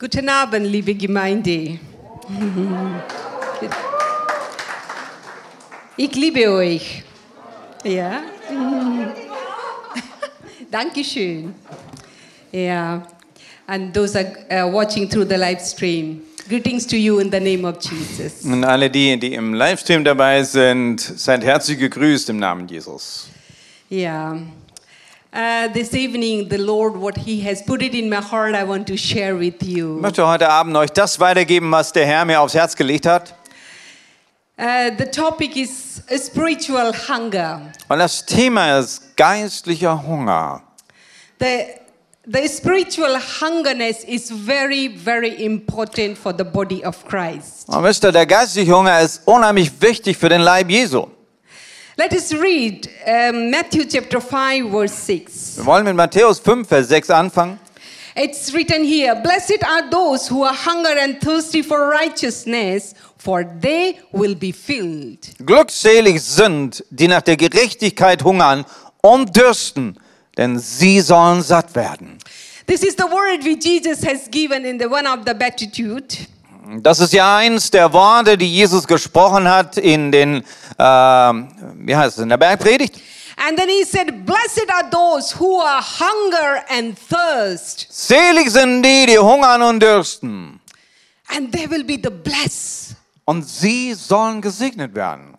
Guten Abend, liebe Gemeinde. Ich liebe euch. Ja. Dankeschön. Ja. And those are uh, watching through the live stream. Greetings to you in the name of Jesus. Und alle die, die im Livestream dabei sind, seid herzlich gegrüßt im Namen Jesus. Yeah. Uh, this evening, the Lord, what He has put it in my heart, I want to share with Ich you. möchte heute Abend euch das weitergeben, was der Herr mir aufs Herz gelegt hat. Uh, the topic is spiritual hunger. Und das Thema ist geistlicher Hunger. The, the spiritual hungerness is very, very important for the body of Christ. Und wisst ihr, der geistliche Hunger ist unheimlich wichtig für den Leib Jesu. Let us read um, Matthew chapter 5, verse 6. Wir wollen mit Matthäus 5, Vers 6 anfangen. It's written here Blessed are those who are hunger and thirsty for righteousness, for they will be filled. Glückselig sind, die nach der Gerechtigkeit hungern und dürsten, denn sie sollen satt werden. This is the word which Jesus has given in the one of the Beatitude. Das ist ja eins der Worte, die Jesus gesprochen hat in den, ähm, wie heißt es, in der Bergpredigt. And then he said, Blessed are those who are hunger and thirst, Selig sind die, die hungern und dürsten. and they will be the blessed. Und sie sollen gesegnet werden.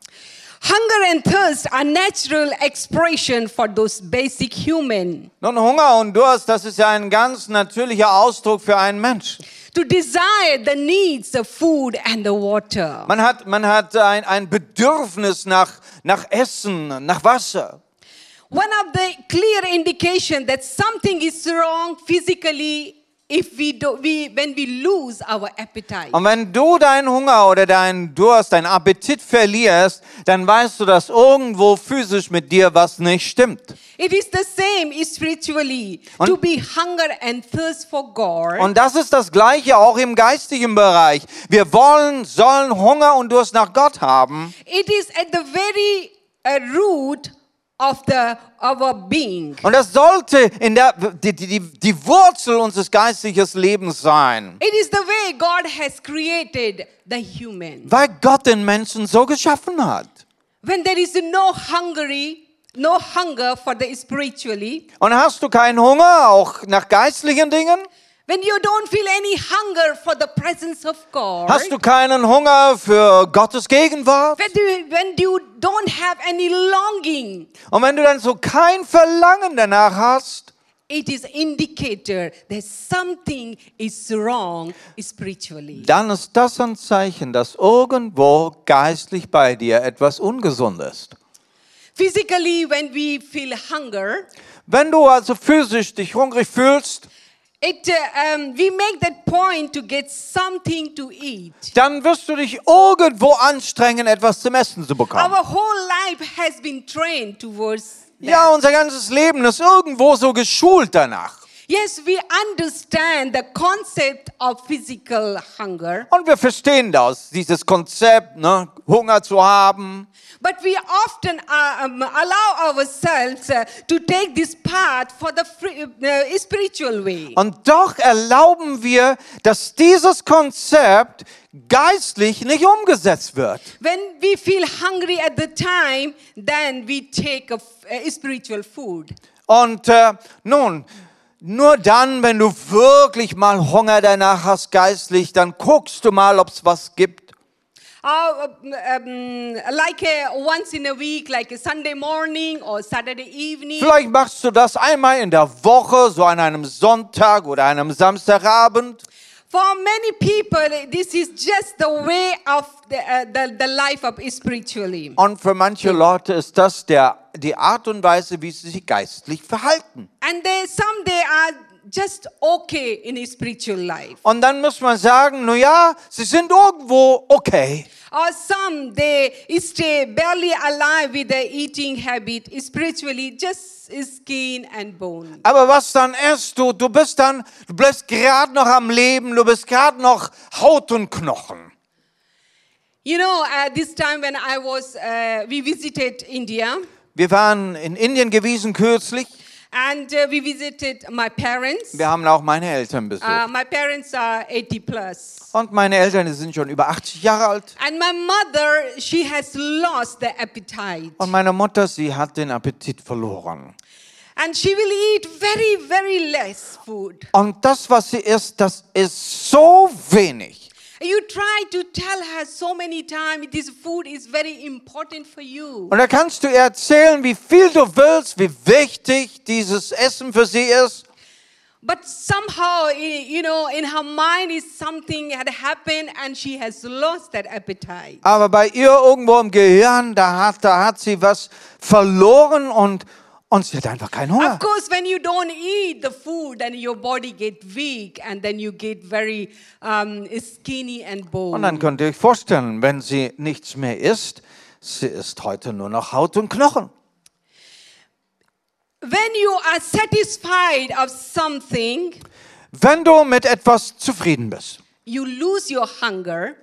Hunger and thirst are natural expression for those basic human. Nun, Hunger und Durst, das ist ja ein ganz natürlicher Ausdruck für einen Menschen. To desire the needs of food and the water. Man hat, man hat ein, ein Bedürfnis nach, nach Essen, nach Wasser. One of the clear indication that something is wrong physically we do we when we lose our appetite. Und wenn du deinen Hunger oder deinen Durst, deinen Appetit verlierst, dann weißt du, dass irgendwo physisch mit dir was nicht stimmt. It is the same spiritually Und- to be hunger and thirst for God. Und das ist das Gleiche auch im geistigen Bereich. Wir wollen, sollen Hunger und Durst nach Gott haben. it is at the very uh, root of the our being. Und das sollte in der, die, die, die Wurzel unseres geistlichen Lebens sein. It is the way God has created the human. Weil Gott den Menschen so geschaffen hat. When there is no hungry, no hunger for the spiritually, Und hast du keinen Hunger, auch nach geistlichen Dingen? When you don't feel any hunger for the presence of God, Hast du keinen Hunger für Gottes Gegenwart? when you, when you don't have any longing, Und wenn du dann so kein Verlangen danach hast, it is indicator that something is wrong spiritually. dann ist das ein Zeichen, dass irgendwo geistlich bei dir etwas ungesund ist. Physically, when we feel hunger, Wenn du also physisch dich hungrig fühlst, it uh, um, we make that point to get something to eat. dann wirst du dich irgendwo anstrengen, etwas zum Essen zu bekommen. Our whole life has been trained towards that. Ja, unser ganzes Leben ist irgendwo so geschult danach. Yes, we understand the concept of physical hunger, Und wir verstehen das, dieses Konzept, ne, Hunger zu haben. but we often uh, um, allow ourselves uh, to take this path for the free, uh, spiritual way. Und doch erlauben wir, dass dieses Konzept geistlich nicht umgesetzt wird. When we feel hungry at the time, then we take a, uh, spiritual food. Und äh, nun, nur dann, wenn du wirklich mal Hunger danach hast, geistlich, dann guckst du mal, ob es was gibt. Uh, um, like uh, once in a week, like a Sunday morning or Saturday evening. Vielleicht machst du das einmal in der Woche, so an einem Sonntag oder einem Samstagabend. For many people, this is just the way of the, uh, the, the life of spiritually. Und für manche Leute ist das der, die Art und Weise, wie sie sich geistlich verhalten. And they, some they are just okay in spiritual life. Und dann muss man sagen, na ja, sie sind irgendwo okay. Or some they stay barely alive with their eating habit, spiritually just skin and bone. Aber was dann ist, du, du bist dann, du bist gerade noch am Leben, du bist gerade noch Haut und Knochen. You know, at this time when I was, uh, we visited India, Wir waren in Indien gewesen kürzlich And uh, we visited my parents. Wir haben auch meine Eltern besucht. Uh, my parents are 80 plus. Und meine Eltern sind schon über 80 Jahre alt. And my mother, she has lost the appetite. Und meine Mutter, sie hat den Appetit verloren. And she will eat very, very less food. Und das, was sie isst, das ist so wenig. You try to tell her so many times this food is very important for you. Und da kannst du ihr erzählen, wie viel du willst, wie wichtig dieses Essen für sie ist. But somehow, you know, in her mind is something had happened and she has lost that appetite. Aber bei ihr irgendwo im Gehirn, da hat, da hat sie was verloren und, und sie hat einfach keinen Hunger. Of course, when you don't eat the food, then your body get weak and then you get very um, skinny and Und dann bone. könnt ihr euch vorstellen, wenn sie nichts mehr isst, sie isst heute nur noch Haut und Knochen. When you are satisfied of something, Wenn du mit etwas zufrieden bist, you lose your hunger.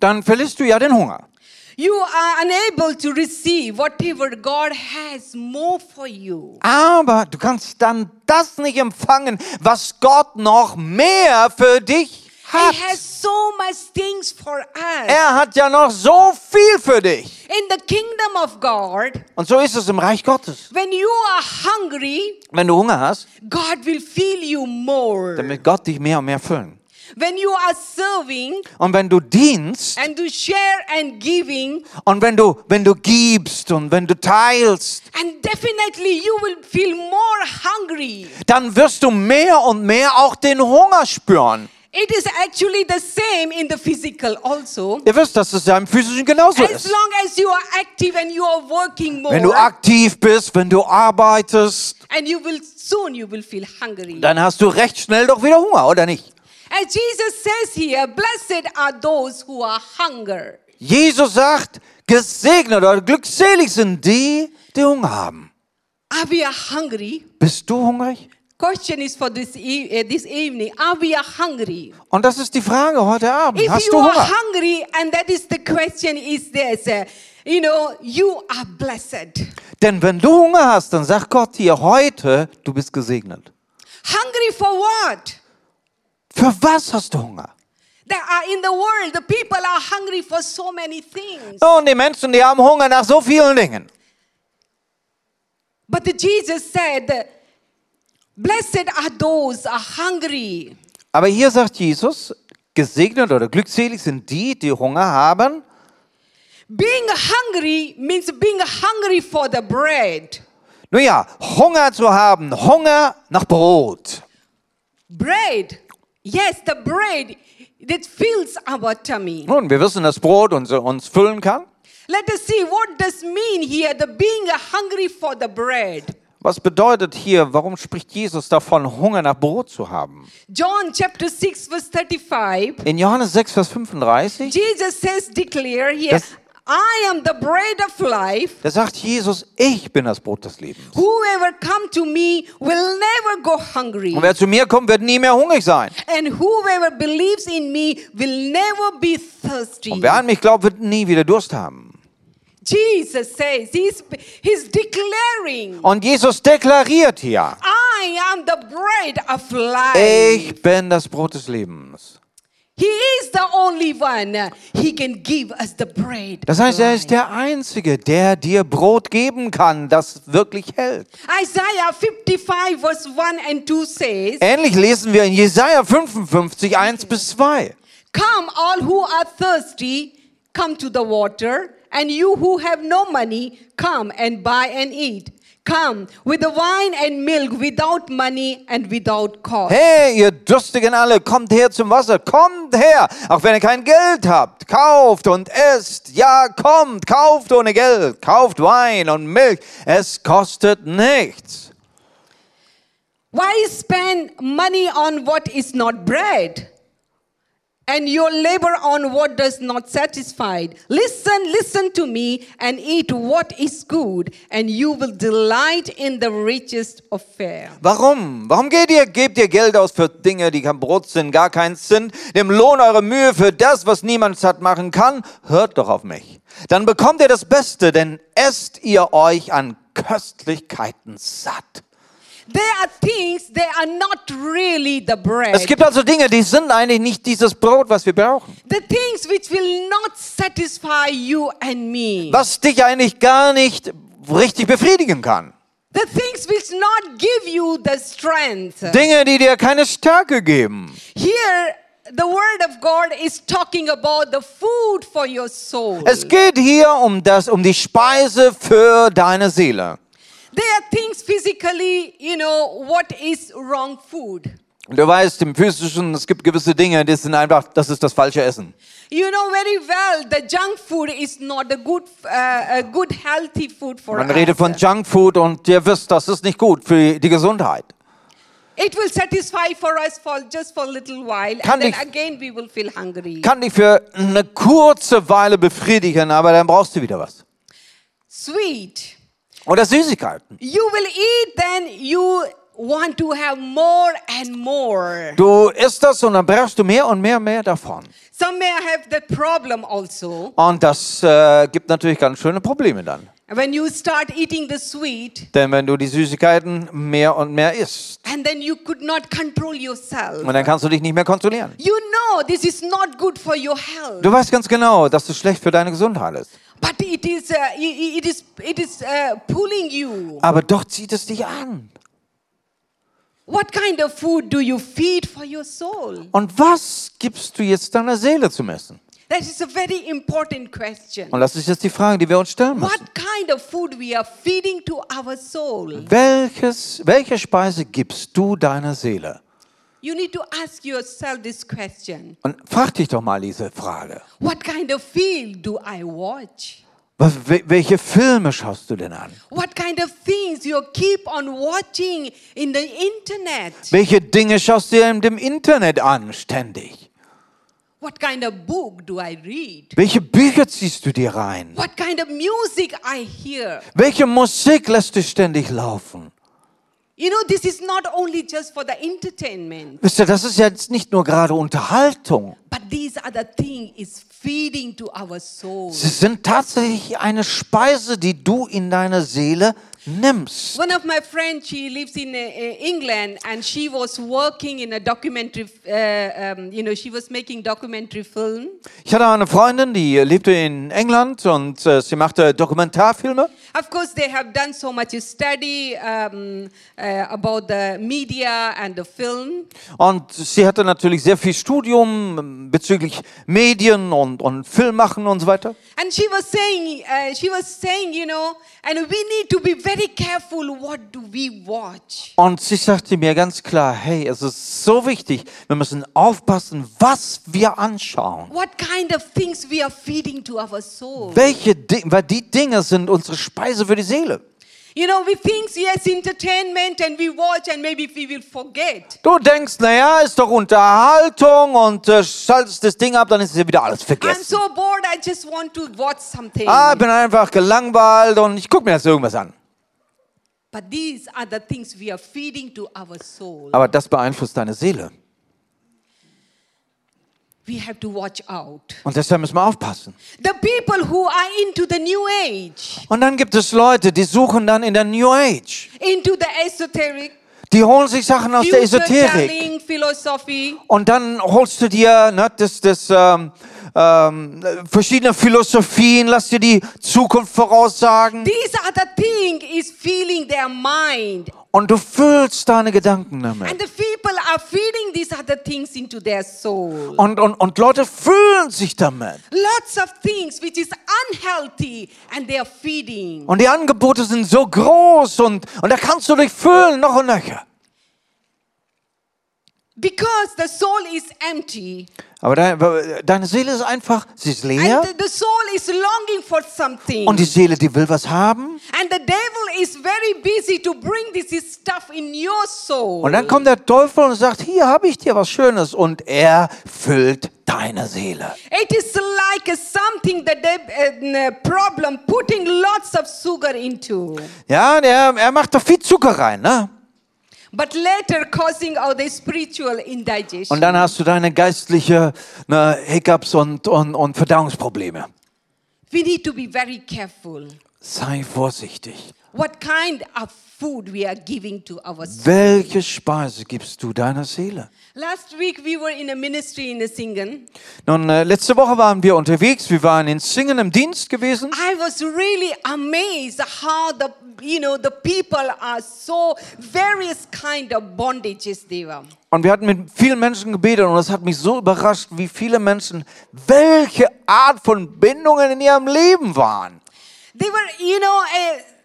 dann verlierst du ja den Hunger. You are unable to receive whatever God has more for you. Aber du kannst dann das nicht empfangen, was Gott noch mehr für dich hat. He has so much things for us. Er hat ja noch so viel für dich. In the kingdom of God, Und so ist es im Reich Gottes. when you are hungry, Wenn du Hunger hast, God will fill you more. dann wird Gott dich mehr und mehr füllen. When you are serving Und wenn du dienst and to share and giving, und wenn du, wenn du gibst und wenn du teilst, and definitely you will feel more hungry. dann wirst du mehr und mehr auch den Hunger spüren. It is actually the same in the physical also. Ihr wisst, dass es ja im Physischen genauso As ist. long as you are active and you are working more, Wenn du aktiv bist, wenn du arbeitest, and you will soon you will feel hungry. dann hast du recht schnell doch wieder Hunger, oder nicht? As Jesus says here, blessed are those who are hunger. Jesus sagt, gesegnet oder glückselig sind die, die Hunger haben. Are we hungry? Bist du hungrig? Question is for this e- uh, this evening. Are we hungry? Und das ist die Frage heute Abend. If Hast you du are Hunger? hungry, and that is the question, is this, uh, you know, you are blessed. Denn wenn du Hunger hast, dann sagt Gott dir heute, du bist gesegnet. Hungry for what? Für was hast du Hunger? There are in the world, the people are hungry for so many things. Nun, die Menschen, die haben Hunger nach so vielen Dingen. But Jesus said, Blessed are those are hungry. Aber hier sagt Jesus, gesegnet oder glückselig sind die, die Hunger haben. Being hungry means being hungry for the bread. Nun ja, Hunger zu haben, Hunger nach Brot. Bread. Yes, the bread that fills our tummy. Nun, wir wissen, dass Brot uns, uns füllen kann. Let us see what does mean here the being hungry for the bread. Was bedeutet hier, warum spricht Jesus davon, Hunger nach Brot zu haben? John chapter 6 verse 35. In Johannes 6, Vers 35, Jesus says declare here Das- I am the bread of life. da sagt Jesus, ich bin das Brot des Lebens. Whoever come to me will never go hungry. Und wer zu mir kommt, wird nie mehr hungrig sein. And whoever believes in me will never be thirsty. Und wer an mich glaubt, wird nie wieder Durst haben. Jesus says, he's, he's declaring, Und Jesus deklariert hier, I am the bread of life. ich bin das Brot des Lebens. Das heißt, er ist der Einzige, der dir Brot geben kann, das wirklich hält. Isaiah 55 verse 1 and 2 says, Ähnlich lesen wir in Jesaja 55, 1 bis 2. Come, all who are thirsty, come to the water, and you who have no money, come and buy and eat. Come with the wine and milk without money and without cost. Hey, ihr Durstigen alle, kommt her zum Wasser, kommt her, auch wenn ihr kein Geld habt, kauft und esst. Ja, kommt, kauft ohne Geld, kauft Wein und Milch, es kostet nichts. Why spend money on what is not bread? And your labor on what does not satisfy. Listen, listen to me and eat what is good, and you will delight in the richest of fare. Warum? Warum geht ihr, gebt ihr Geld aus für Dinge, die kein Brot sind, gar keins sind, dem Lohn eure Mühe für das, was niemand satt machen kann? Hört doch auf mich. Dann bekommt ihr das Beste, denn esst ihr euch an Köstlichkeiten satt. Es gibt also Dinge, die sind eigentlich nicht dieses Brot, was wir brauchen. the things which will not satisfy you and me. Was dich eigentlich gar nicht richtig befriedigen kann. the things which not give you the strength. Dinge, die dir keine Stärke geben. Here, the word of God is talking about the food for your soul. Es geht hier um das, um die Speise für deine Seele. There are things physically, you know, what is wrong food. Und du weißt, im Physischen, es gibt gewisse Dinge, die sind einfach, das ist das falsche Essen. You know very well the junk food is not a good, uh, a good healthy food for Man us. redet von Junkfood und ihr wisst, das ist nicht gut für die Gesundheit. It will satisfy for us for just for a little while, Kann and then ich- again we will feel hungry. Kann dich für eine kurze Weile befriedigen, aber dann brauchst du wieder was. Sweet. Oder Süßigkeiten. You will eat, then you want to have more and more. Du isst das und dann brauchst du mehr und mehr und mehr davon. Some may have that problem also. Und das äh, gibt natürlich ganz schöne Probleme dann. When you start eating the sweet, Denn wenn du die Süßigkeiten mehr und mehr isst, and then you could not control yourself. und dann kannst du dich nicht mehr kontrollieren. You know this is not good for your health, Du weißt ganz genau, dass es schlecht für deine Gesundheit ist. But it is i- it is it is pulling you. Aber doch zieht es dich an. What kind of food do you feed for your soul? Und was gibst du jetzt deiner Seele zu messen? That is a very important question. Und das ist jetzt die Frage, die wir uns stellen müssen. What kind of food we are feeding to our soul? Welches, welche Speise gibst du deiner Seele? You need to ask yourself this question. Und frag dich doch mal diese Frage. What kind of film do I watch? Was- wel- Welche Filme schaust du denn an? What kind of things you keep on watching in the internet? Welche Dinge schaust du dir dem Internet an, ständig? What kind of book do I read? Welche Bücher ziehst du dir rein? What kind of music I hear? Welche Musik lässt du ständig laufen? You know, this is not only just for the entertainment, Wisst ihr, das ist jetzt nicht nur gerade Unterhaltung. but these other thing is feeding to our soul. Sie sind tatsächlich eine Speise, die du in deine Seele nimmst. One of my friends, she lives in uh, uh, England, and she was working in a documentary. Uh, um, you know, she was making documentary film, Ich hatte eine Freundin, die lebte in England und äh, sie machte Dokumentarfilme. Of course, they have done so much study um, uh, about the media and the film. Und sie hatte natürlich sehr viel Studium ähm, bezüglich Medien und, und Filmmachen und so weiter. And she was saying, uh, she was saying, you know, and we need to be very careful. What do we watch? Und sie sagte mir ganz klar, hey, es ist so wichtig, wir müssen aufpassen, was wir anschauen. What kind of things we are feeding to our soul? Welche Dinge, weil die Dinge sind unsere Speise für die Seele. You know, we think yes, entertainment, and we watch, and maybe we will forget. Du denkst, naja, ist doch Unterhaltung und äh, schaltest das Ding ab, dann ist ja wieder alles I'm vergessen. so bored. I just want to watch something. Ah, bin einfach gelangweilt und ich gucke mir jetzt irgendwas an. Aber das beeinflusst deine Seele. We have to watch out. Und deshalb müssen wir aufpassen. The people who are into the new age, Und dann gibt es Leute, die suchen dann in der New Age. into the esoteric, Die holen sich Sachen aus der Esoterik. Und dann holst du dir ne, das, das, ähm, ähm, verschiedene Philosophien, lass dir die Zukunft voraussagen. these other thing is filling their mind. Und du füllst deine Gedanken And damit. the people are feeding these other things into their soul. Und, und, und Leute fühlen sich damit. Lots of things which is unhealthy and they are feeding. Und die Angebote sind so groß und, und da kannst du dich füllen, noch und nöcher. Because the soul is empty Aber de, deine Seele ist einfach, sie ist leer. and the, soul is longing for something. Und die Seele, die will was haben. And the devil is very busy to bring this stuff in your soul. Und dann kommt der Teufel und sagt, hier habe ich dir was Schönes. Und er füllt deine Seele. It is like something that the uh, problem putting lots of sugar into, Ja, der, er macht doch viel Zucker rein. Ne? But later causing all the spiritual indigestion. Und dann hast du deine geistliche ne, Hiccups und, und, und Verdauungsprobleme. we need to be very careful. Sei vorsichtig. What kind of food we are giving to our soul? Welche Speise gibst du deiner Seele? Last week we were in a ministry in Singen. Nun, äh, letzte Woche waren wir unterwegs. Wir waren in Singen im Dienst gewesen. I was really amazed how the you know the people are so various kind of bondages they were. Und wir hatten mit vielen Menschen gebetet und es hat mich so überrascht, wie viele Menschen, welche Art von Bindungen in ihrem Leben waren. They were, you know, uh,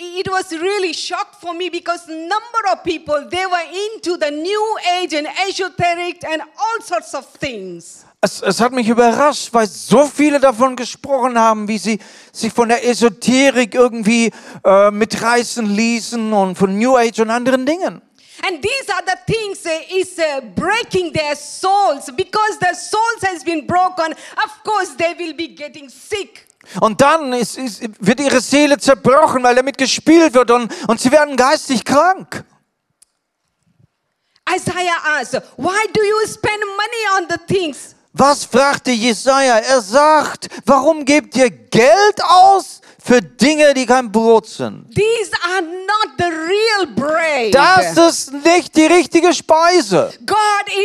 it was really shocked for me because number of people they were into the new age and esoteric and all sorts of things. Es, es hat mich überrascht, weil so viele davon gesprochen haben, wie sie sich von der Esoterik irgendwie äh, mitreißen ließen und von New Age und anderen Dingen. And these are the things uh, is uh, breaking their souls because their souls has been broken. Of course, they will be getting sick. Und dann ist, ist, wird ihre Seele zerbrochen, weil damit gespielt wird und, und sie werden geistig krank. Isaiah asked, "Why do you spend money on the things Was fragte Jesaja? Er sagt, warum gebt ihr Geld aus für Dinge, die kein Brot sind? These are not the real bread. Das ist nicht die richtige Speise. God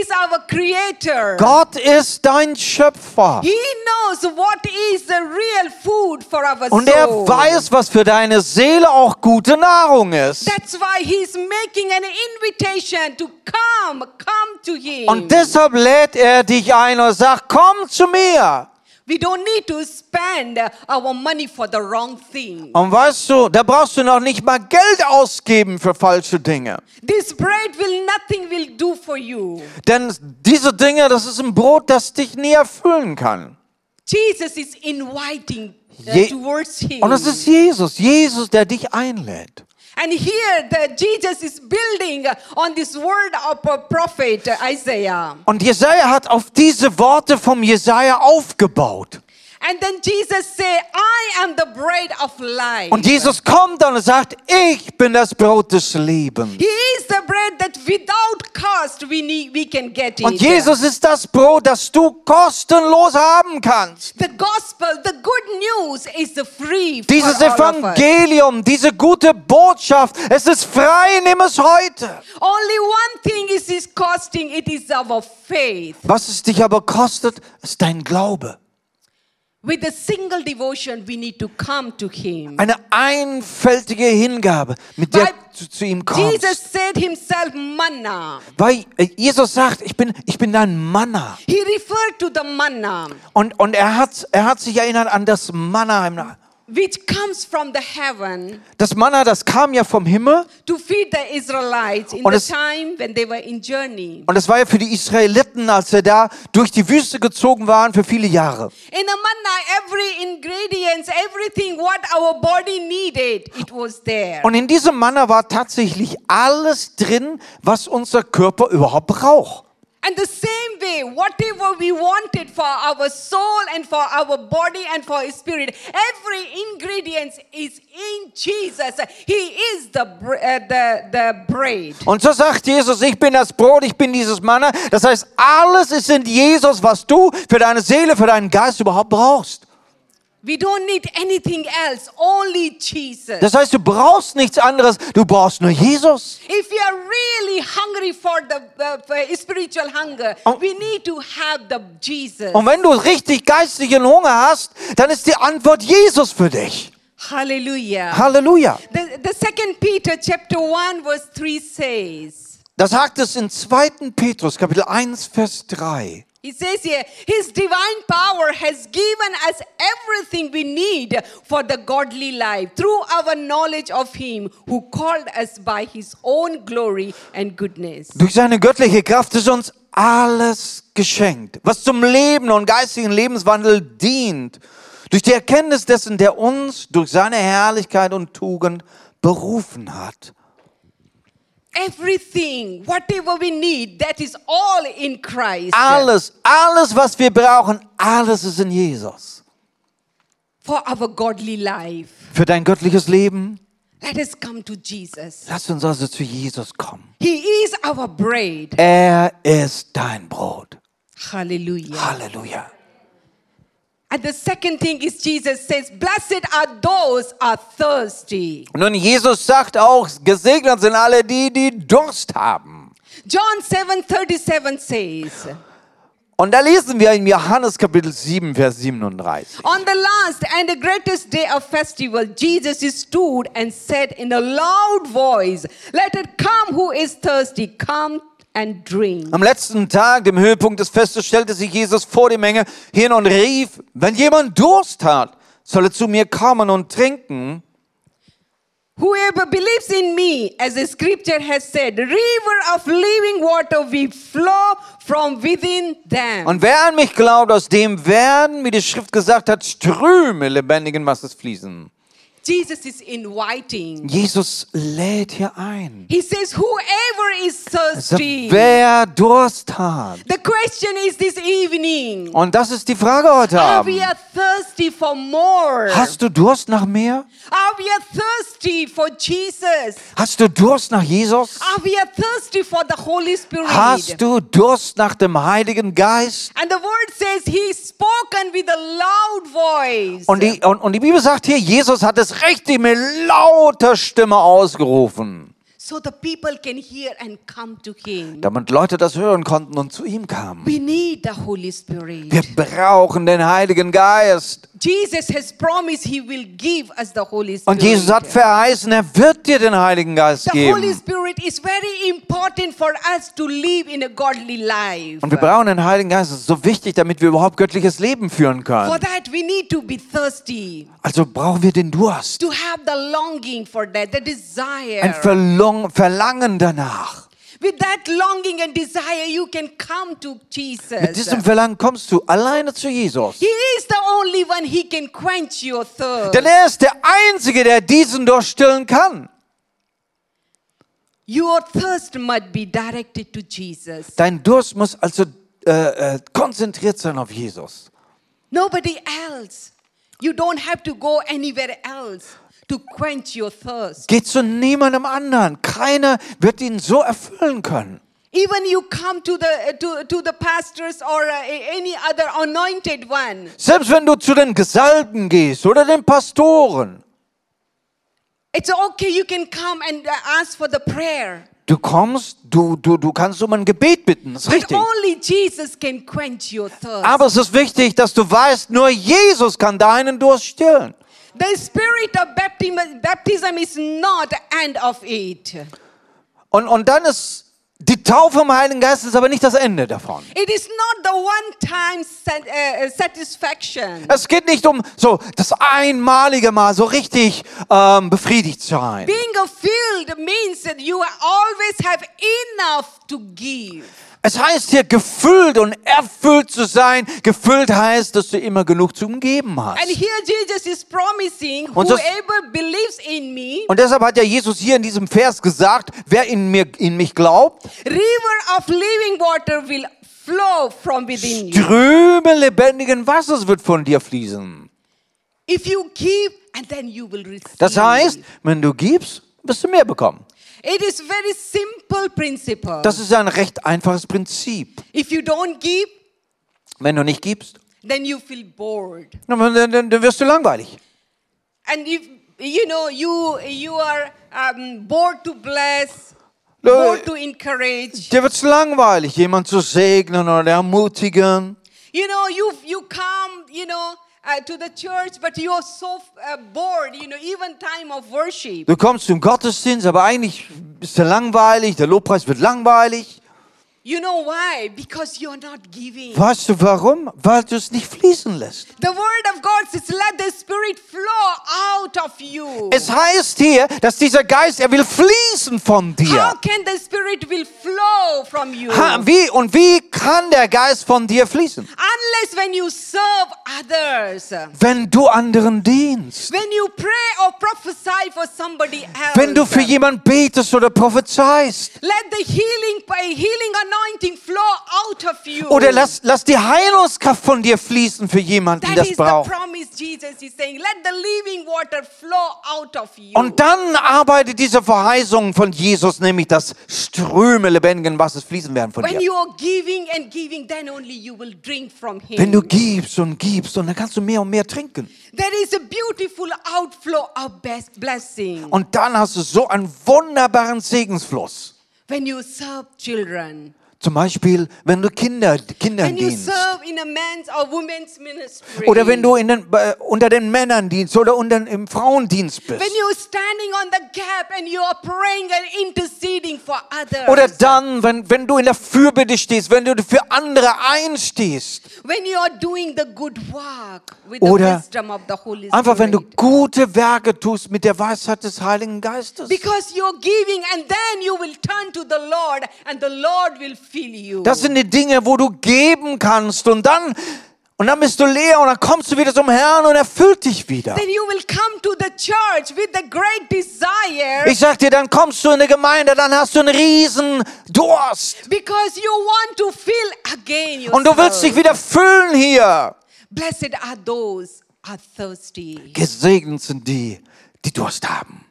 is our creator. Gott ist dein Schöpfer. He knows what is the real food for our Und er weiß, was für deine Seele auch gute Nahrung ist. That's why he's making an invitation to come, come to him. Und deshalb lädt er dich ein und sagt, komm zu mir. We don't need to spend our money for the wrong thing. Und weißt du, da brauchst du noch nicht mal Geld ausgeben für falsche Dinge. This bread will nothing will do for you. Denn diese Dinge, das ist ein Brot, das dich nie erfüllen kann. Jesus is inviting uh, Je- towards him. Und es ist Jesus, Jesus, der dich einlädt. And here the Jesus is building on this word of a prophet Isaiah. Und Jesaja hat auf diese Worte vom Jesaja aufgebaut. And then Jesus said, I am the bread of life. Und Jesus kommt dann und sagt, ich bin das Brot des Lebens. He is the bread that without cost we need we can get it. Und Jesus ist das Brot, das du kostenlos haben kannst. The gospel, the good news is free for Dieses. Evangelium, diese gute Botschaft, es ist frei, nimm es heute. Only one thing is costing, it is our faith. Was es dich aber kostet, ist dein Glaube. Eine einfältige Hingabe, mit der du zu ihm kommst. Jesus said Himself, manna. Weil äh, Jesus sagt, ich bin, ich bin dein Manna. He referred to the manna, Und, und er, hat, er hat sich erinnert an das Manna. im- which comes from the heaven Das Manna, das kam ja vom Himmel. to feed the Israelites in Und the es- time when they were in journey. Und das war ja für die Israeliten, als sie da durch die Wüste gezogen waren für viele Jahre. In the manna, every ingredients, everything what our body needed, it was there. Und in diesem Manna war tatsächlich alles drin, was unser Körper überhaupt braucht. And the same way, whatever we wanted for our soul and for our body and for our spirit, every ingredient is in Jesus. He is the uh, the the bread. Und so sagt Jesus, ich bin das Brot, ich bin dieses Manna. Das heißt, alles ist in Jesus, was du für deine Seele, für deinen Geist überhaupt brauchst. We don't need anything else, only Jesus. Das heißt, du brauchst nichts anderes, du brauchst nur Jesus. If you are really hungry for the uh, for spiritual hunger, Oh. we need to have the Jesus. Und wenn du richtig geistigen Hunger hast, dann ist die Antwort Jesus für dich. Hallelujah. Halleluja. The, the second Peter chapter 1 verse 3 says, Das sagt es in 2. Petrus, Kapitel 1, Vers 3. He says here, His divine power has given us everything we need for the godly life through our knowledge of Him who called us by His own glory and goodness. Durch seine göttliche Kraft ist uns alles geschenkt, was zum Leben und geistigen Lebenswandel dient. Durch die Erkenntnis dessen, der uns durch seine Herrlichkeit und Tugend berufen hat. Everything, whatever we need, that is all in Christ. Alles, alles, was wir brauchen, alles ist in Jesus. For our godly life. Für dein göttliches Leben, Let us come to Jesus. lass uns also zu Jesus kommen. He is our bread. Er ist dein Brot. Hallelujah. Halleluja. And the second thing is Jesus says, Blessed are those are thirsty. Nun, Jesus sagt auch, gesegnet sind alle die, die Durst haben. John 7:37 says, Und da lesen wir in Johannes Kapitel 7, Vers 37. On the last and the greatest day of festival, Jesus stood and said in a loud voice, Let it come who is thirsty, come. Am letzten Tag, dem Höhepunkt des Festes, stellte sich Jesus vor die Menge hin und rief, wenn jemand Durst hat, solle zu mir kommen und trinken. Whoever believes in me, as the scripture has said, river of living water will flow from within them. Und wer an mich glaubt, aus dem werden, wie die Schrift gesagt hat, Ströme lebendigen Wassers fließen. Jesus is inviting. Jesus lädt hier ein. He says, Whoever is Also, thirsty. wer Durst hat. The question is this evening Und das ist die Frage heute Are we Abend. thirsty for more? Hast du Durst nach mehr? Are we thirsty for Jesus? Hast du Durst nach Jesus? Are we thirsty for the Holy Spirit? Hast du Durst nach dem Heiligen Geist? And the word says he spoken with a loud voice. Und die, und, und die Bibel sagt hier, Jesus hat es richtig mit lauter Stimme ausgerufen, so the people can hear and come to him. damit Leute das hören konnten und zu ihm kamen. We need the Holy Spirit. Wir brauchen den Heiligen Geist. Jesus has promised he will give us the Holy Spirit. Und Jesus hat verheißen, er wird dir den Heiligen Geist the Holy geben. Spirit is very important for us to live in a godly life. Und wir brauchen den Heiligen Geist. Das ist so wichtig, damit wir überhaupt göttliches Leben führen For können. that, we need to be thirsty, Also brauchen wir den Durst. to have the longing for that, the desire. Ein Verlong Verlangen danach. With that longing and desire, you can come to Jesus. Mit diesem Verlangen kommst du alleine zu Jesus. He is the only one he can quench your thirst. Denn er ist der Einzige, der diesen Durst stillen kann. Your thirst must be directed to Jesus. Dein Durst muss also äh, äh, konzentriert sein auf Jesus. Nobody else. You don't have to go anywhere else to quench your thirst. Geh zu niemandem anderen. Keiner wird ihn so erfüllen können. Even you come to the to, to the pastors or any other anointed one. Selbst wenn du zu den Gesalbten gehst oder den Pastoren. It's okay. You can come and uh, ask for the prayer. Du kommst, du, du, du kannst um ein Gebet bitten. Das ist But richtig. only Jesus can quench your thirst. Aber es ist wichtig, dass du weißt, nur Jesus kann deinen Durst stillen. The spirit of baptism, baptism is not the end of it. Und, und dann ist die Taufe im Heiligen Geist ist aber nicht das Ende davon. It is not the one-time sat- uh, satisfaction. Es geht nicht um so das einmalige Mal so richtig ähm, befriedigt sein. Being filled means that you always have enough to give. Es heißt hier gefüllt und erfüllt zu sein. Gefüllt heißt, dass du immer genug zum Geben And hast. here Jesus is promising, Und das- whoever believes in me, Und deshalb hat ja Jesus hier in diesem Vers gesagt, wer in, mir, in mich glaubt, river of living water will flow from within you. Ströme lebendigen Wassers wird von dir fließen. If you give, and then you will receive. Das heißt, wenn du gibst, wirst du mehr bekommen. It is very simple principle. Das ist ein recht einfaches Prinzip. if you don't give, Wenn du nicht gibst, then you feel bored. dann, dann, dann wirst du langweilig. And if you know you you are um, bored to bless, bored to encourage. Dir wird es langweilig, jemand zu segnen oder ermutigen. You know, you you come, you know, uh, uh. Du kommst zum Gottesdienst, aber eigentlich ist er langweilig, der Lobpreis wird langweilig. You know why? Because you are not giving. Weißt du warum? Weil du es nicht fließen lässt. The word of God says, "Let the Spirit flow out of you." Es heißt hier, dass dieser Geist, er will fließen von dir. How can the Spirit will flow from you? Ha, wie und wie kann der Geist von dir fließen? Unless when you serve others, Wenn du anderen dienst. when you pray or prophesy for somebody else, Wenn du für jemanden betest oder prophezeist. let the healing healing anointing anointing flow out of you. Oder lass, lass die Heilungskraft von dir fließen für jemanden, der das braucht. Und dann arbeitet diese Verheißung von Jesus, nämlich dass Ströme lebendigen Wassers fließen werden von dir. you are giving and giving, then only you will drink from Him. Wenn du gibst und gibst und dann kannst du mehr und mehr trinken. there is a beautiful outflow of best blessing Und dann hast du so einen wunderbaren Segensfluss. when you serve children. Zum Beispiel, wenn du Kinder, Kindern When you dienst. serve in a men's or women's ministry. Oder wenn du den, äh, unter den Männern dienst oder unter, im Frauendienst bist. when you're standing on the gap and you are praying and interceding for others. Oder dann, wenn, wenn du in der Fürbitte stehst, wenn du für andere einstehst. Oder the wisdom of the Holy Einfach, wenn du Spirit. gute Werke tust mit der Weisheit des Heiligen Geistes. Because you're giving and then you will turn to the Lord and the Lord will fill you. Das sind die Dinge, wo du geben kannst und dann, und dann bist du leer und dann kommst du wieder zum Herrn und er füllt dich wieder. then you will come to the church with the great desire Ich sag dir, dann kommst du in die Gemeinde, dann hast du einen riesen Durst. because you want to fill again yourself. Und du willst dich wieder füllen hier. Blessed are those are thirsty. Gesegnet sind die, die Durst haben.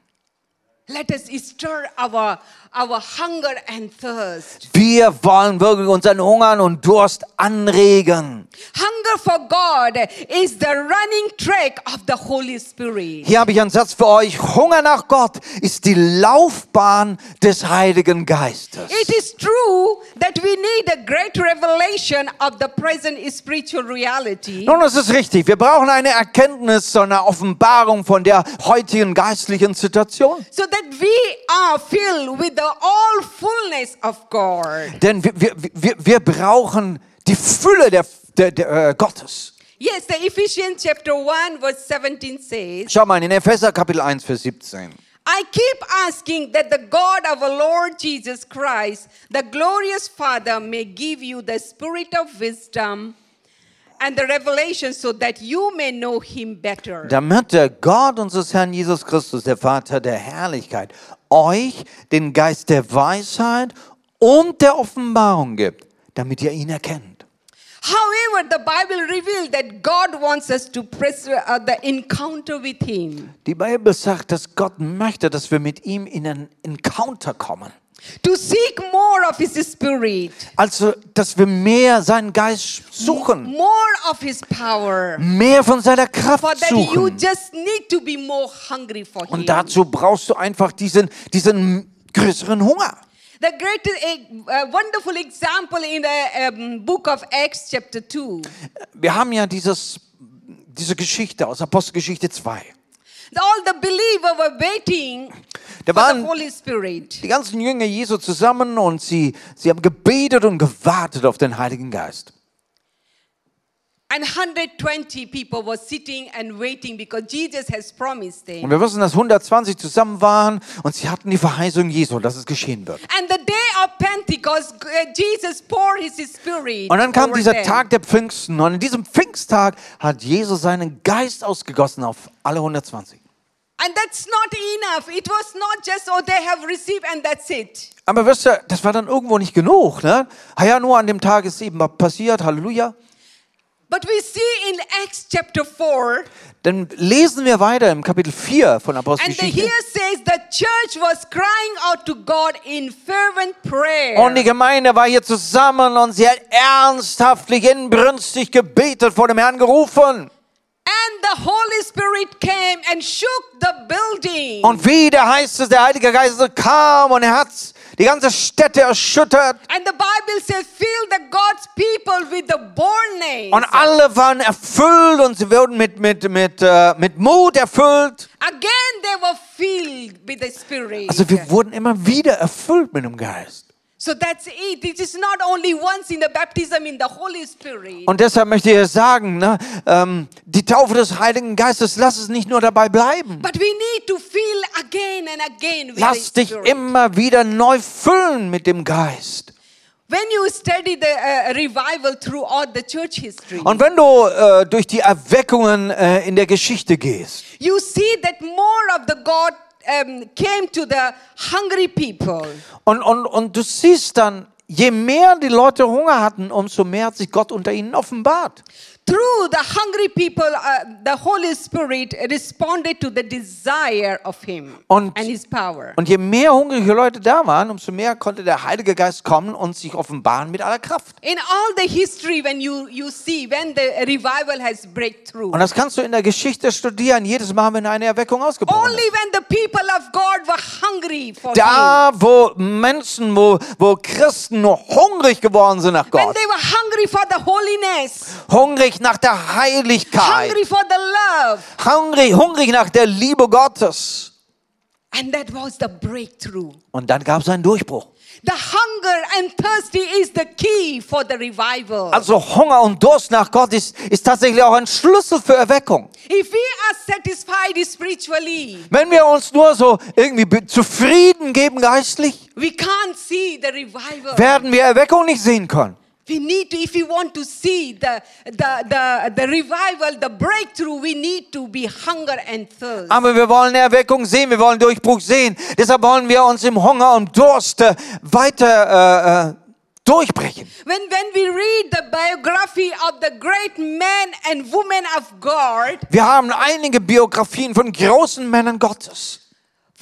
Let us stir our, our hunger and thirst. Wir wollen wirklich unseren Hungern und Durst anregen. Hunger for God is the running track of the Holy Spirit. Hier habe ich einen Satz für euch. Hunger nach Gott ist die Laufbahn des Heiligen Geistes. It is true that we need a great revelation of the present spiritual reality. Nun, es ist richtig. Wir brauchen eine Erkenntnis, so eine Offenbarung von der heutigen geistlichen Situation. So that we are filled with the all fullness of God. Denn wir, wir, wir, wir brauchen die Fülle der, der, der, äh, Gottes. Yes, the Ephesians chapter 1 verse 17 says, Schau mal in Epheser Kapitel 1, Vers 17. I keep asking that the God of our Lord Jesus Christ, the glorious Father, may give you the spirit of wisdom and the revelation so that you may know him better. Damit der Gott unseres Herrn Jesus Christus, der Vater der Herrlichkeit, euch den Geist der Weisheit und der Offenbarung gibt, damit ihr ihn erkennt. However, the Bible reveals that God wants us to press uh, the encounter with him, Die Bibel sagt, dass Gott möchte, dass wir mit ihm in einen Encounter kommen. To seek more of his spirit, Also, dass wir mehr seinen Geist suchen, more of his power. mehr von seiner For Kraft that you suchen. just need to be more hungry for him. Und dazu brauchst du einfach diesen, diesen größeren Hunger. The great, uh, wonderful example in the um, book of Acts, chapter 2. Wir haben ja dieses, diese Geschichte aus Apostelgeschichte 2. All the believers were waiting Da waren Holy Spirit. die ganzen Jünger Jesu zusammen und sie, sie haben gebetet und gewartet auf den Heiligen Geist. And 120 people were sitting and waiting because Jesus has promised Und wir wissen, dass 120 zusammen waren und sie hatten die Verheißung Jesu, dass es geschehen wird. And the day of Pentecost, uh, Jesus poured his spirit. Und dann kam dieser. Tag der Pfingsten und in diesem Pfingsttag hat Jesus seinen Geist ausgegossen auf alle 120. And that's not enough. It was not just, oh, they have received and that's it. Aber wisst ihr, das war dann irgendwo nicht genug. Ne? Ah ja, nur an dem Tag ist eben passiert, Halleluja. But we see in Acts chapter 4, Dann lesen wir weiter im Kapitel 4 von and the, Apostelgeschichte. here says the church was crying out to God in fervent prayer. Und die Gemeinde war hier zusammen und sie hat ernsthaftlich, inbrünstig gebetet, vor dem Herrn gerufen. Und wieder heißt es, der Heilige Geist kam und er hat die ganze Stätte erschüttert. And the Bible says, fill the God's people with the boldness. Und alle waren erfüllt und sie wurden mit, mit, mit, äh, mit Mut erfüllt. Again, they were filled with the Spirit. Also wir wurden immer wieder erfüllt mit dem Geist. So that's it. It is not only once in the baptism in the Holy Spirit. Und deshalb möchte ich sagen, ne, ähm, die Taufe des Heiligen Geistes, lass es nicht nur dabei bleiben. But we need to fill again and again with Lass the dich Spirit. immer wieder neu füllen mit dem Geist. When you study the uh, revival throughout the church history, Und wenn du äh, durch die Erweckungen äh, in der Geschichte gehst, you see that more of the God um, came to the hungry people. und, und, und du siehst dann je mehr die Leute Hunger hatten, umso mehr hat sich Gott unter ihnen offenbart. Through the hungry people, uh, the Holy Spirit responded to the desire of Him Und- and His power. Und je mehr hungrige Leute da waren, umso mehr konnte der Heilige Geist kommen und sich offenbaren mit aller Kraft. In all the history, when you, you see when the revival has breakthrough, Und das kannst du in der Geschichte studieren, jedes Mal, wenn eine Erweckung ausgebrochen only when the people of God were hungry for Him, Da, wo Menschen, wo, wo Christen nur hungrig geworden sind nach when Gott, they were hungry for the holiness, hungrig nach der Heiligkeit, hungry for the love, hungrig, hungrig nach der Liebe Gottes. and that was the breakthrough. Und dann gab es einen Durchbruch. The hunger and thirsty is the key for the revival. Also Hunger und Durst nach Gott ist, ist tatsächlich auch ein Schlüssel für Erweckung. If we are satisfied spiritually, Wenn wir uns nur so irgendwie zufrieden geben geistlich, we can't see the revival. werden wir Erweckung nicht sehen können. We need to, if we want to see the, the, the, the revival, the breakthrough, we need to be hunger and thirst. Aber wir wollen Erweckung sehen, wir wollen Durchbruch sehen. Deshalb wollen wir uns im Hunger und Durst äh, weiter äh, äh, durchbrechen. When, when we read the biography of the great men and women of God, Wir haben einige Biografien von großen Männern Gottes.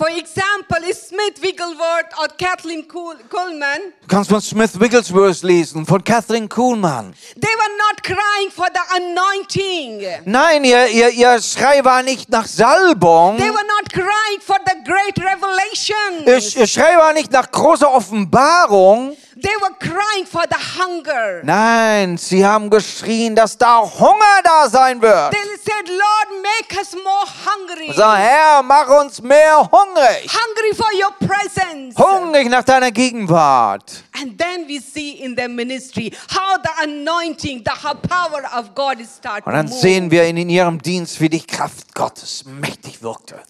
For example, Smith Wigglesworth or Kathleen Kuhl- Kuhlman, Du kannst von Smith Wigglesworth lesen, von Catherine Kuhlmann. they were not crying for the anointing. Nein, ihr, ihr, ihr Schrei war nicht nach Salbung. They were not crying for the great revelation. Ihr, ihr Schrei war nicht nach großer Offenbarung. They were crying for the hunger. Nein, sie haben geschrien, dass da Hunger da sein wird. They said, Lord, make us more hungry. So, Herr, mach uns mehr hungrig. Hungry for your presence. Hungrig nach deiner Gegenwart. And then we see in their ministry how the anointing, the power of God is starting Und dann sehen wir in ihrem Dienst, wie die Kraft Gottes mächtig wirkte.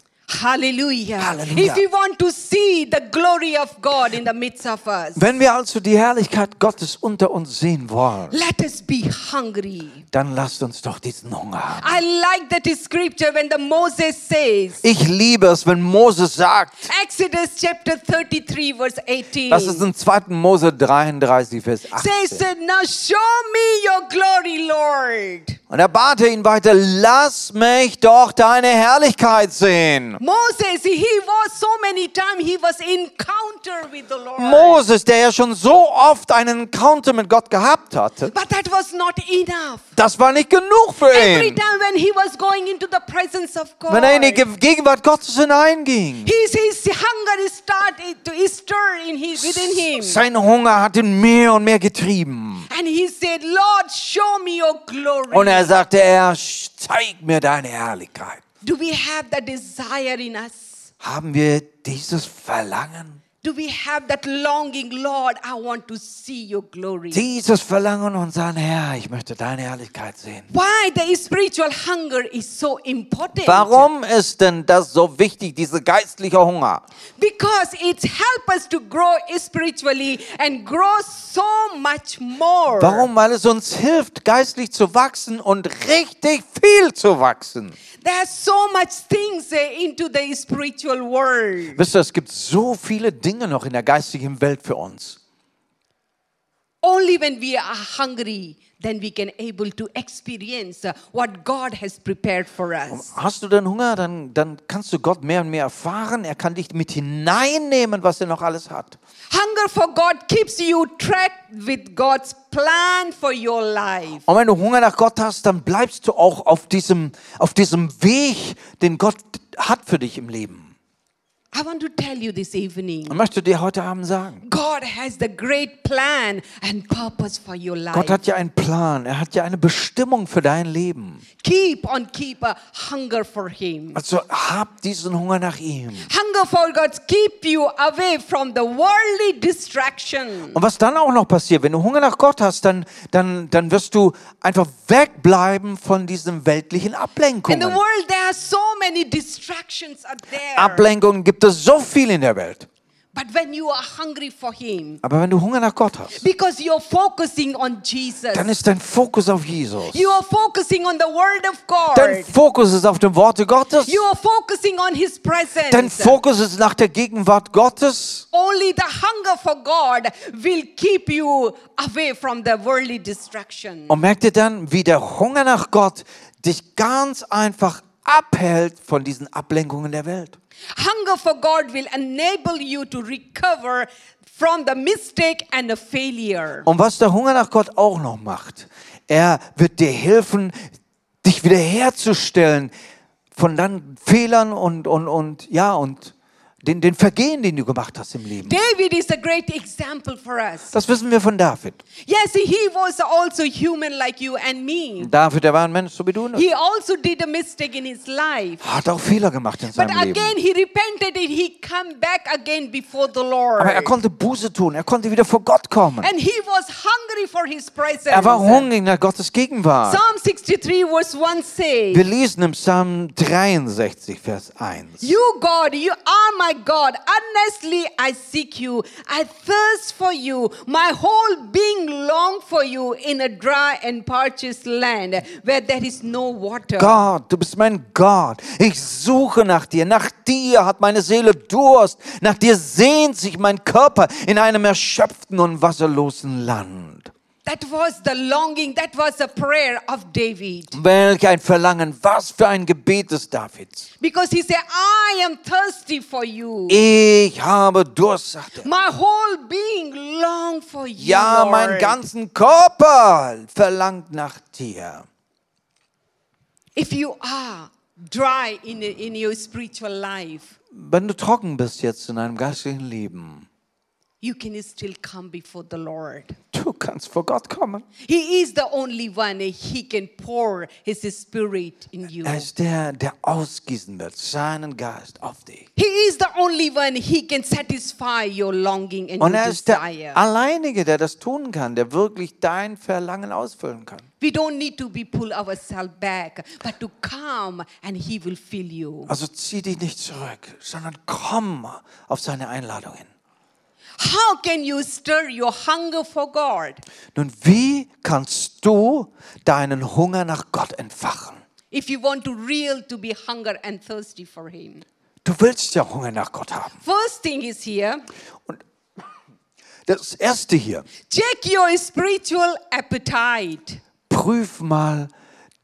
Hallelujah. Hallelujah. If we want to see the glory of God in the midst of us, Wenn wir also die Herrlichkeit Gottes unter uns sehen wollen, let us be hungry. dann lasst uns doch diesen Hunger haben. I like that scripture when the Moses says, Ich liebe es, wenn Moses sagt, Exodus chapter 33, verse 18. das ist in 2. Mose 33, Vers says, 18. Now show me your glory, Lord. Und er bate ihn weiter, lass mich doch deine Herrlichkeit sehen. Moses, he was so many times, he was encounter with the Lord. Moses, der ja schon so oft einen Encounter mit Gott gehabt hatte, But that was not enough. das war nicht genug für Every ihn. time when he was going into the presence of God, Wenn er in die Ge- Gegenwart Gottes hineinging, his, his hunger started to stir in his, within him. sein Hunger hat ihn mehr und mehr getrieben. And he said, Lord, show me your glory. Und er sagte, er zeig mir deine Herrlichkeit. Do we have that desire in us? Haben wir dieses Verlangen? Do we have that longing, Lord, I want to see your glory? Dieses Verlangen und sagen, Herr, ich möchte deine Herrlichkeit sehen. Why the spiritual hunger is so important? Warum ist denn das so wichtig, dieser geistliche Hunger? Because it helps us to grow spiritually and grow so much more. Warum? Weil es uns hilft, geistlich zu wachsen und richtig viel zu wachsen. World. Wisst ihr, es gibt so viele Dinge noch in der geistigen Welt für uns. Only when we are hungry, then we can able to experience what God has prepared for us. Hast du denn Hunger, dann, dann kannst du Gott mehr und mehr erfahren. Er kann dich mit hineinnehmen, was er noch alles hat. Hunger for God keeps you tracked with God's plan for your life. Und wenn du Hunger nach Gott hast, dann bleibst du auch auf diesem, auf diesem Weg, den Gott hat für dich im Leben. I want to tell you this evening. Ich möchte dir heute Abend sagen, God has the great plan and purpose for your life. Gott hat ja einen Plan, er hat ja eine Bestimmung für dein Leben. keep on keep a hunger for Him. Also hab diesen Hunger nach ihm. Hunger for God keep you away from the worldly distraction. Und was dann auch noch passiert, wenn du Hunger nach Gott hast, dann, dann, dann wirst du einfach wegbleiben von diesen weltlichen In Ablenkungen. the world, there are so many distractions are there. Ablenkungen gibt es so viel in der Welt. But when you are hungry for Him, Aber wenn du Hunger nach Gott hast, Jesus, dann ist dein Fokus auf Jesus. you are focusing on the Word of Dein Fokus ist auf dem Worte Gottes. you are focusing on His Dein. Fokus ist nach der Gegenwart Gottes. Only the hunger for God will keep you away from the worldly distraction. Und merkt ihr dann, wie der Hunger nach Gott dich ganz einfach abhält von diesen Ablenkungen der Welt. Hunger for God will enable you to recover from the mistake and the failure. Und was der Hunger nach Gott auch noch macht, er wird dir helfen, dich wiederherzustellen von dann Fehlern und, und, und ja, und den, den Vergehen, den du gemacht hast im Leben. David is a great example for us. Das wissen wir von David. Yes, he was also human like you and me. David, der war ein Mensch, so wie du. und ich. He also did a mistake in his life. Hat auch Fehler gemacht in But seinem Leben. again, he repented and he come back again before the Lord. Aber er konnte Buße tun, er konnte wieder vor Gott kommen. And he was hungry for his presence. Er war hungrig nach Gottes Gegenwart. Psalm 63 verse 1 says, Wir lesen im Psalm 63, Vers 1. You, God, you are my God. Earnestly I seek you. I thirst for you. My whole being long for you in a dry and parched land where there is no water. Gott, du bist mein Gott. Ich suche nach dir. Nach dir hat meine Seele Durst. Nach dir sehnt sich mein Körper in einem erschöpften und wasserlosen Land. That was the longing, that was the prayer of David. Welch ein Verlangen, was für ein Gebet des Davids. Because he said, I am thirsty for you. Ich habe Durst, sagt er. My whole being long for you. Ja, mein ganzen Körper verlangt nach dir. If you are dry in, in your spiritual life, Wenn du trocken bist jetzt in deinem geistigen Leben, you can still come before the Lord. du kannst vor Gott kommen. He is the only one he can pour his spirit in you. Er ist der, der ausgießen wird, seinen Geist auf dich. He is the only one he can satisfy your longing and Und er ist der. Alleinige, der das tun kann, der wirklich dein Verlangen ausfüllen kann. We don't need to be pull ourselves back, but to come and he will fill you. Also zieh dich nicht zurück, sondern komm auf seine Einladung hin. How can you stir your hunger for God? Nun, wie kannst du deinen Hunger nach Gott entfachen? If you want to real to be hunger and thirsty for him. Du willst ja Hunger nach Gott haben. First thing is here, Das erste hier, check your spiritual appetite. prüf mal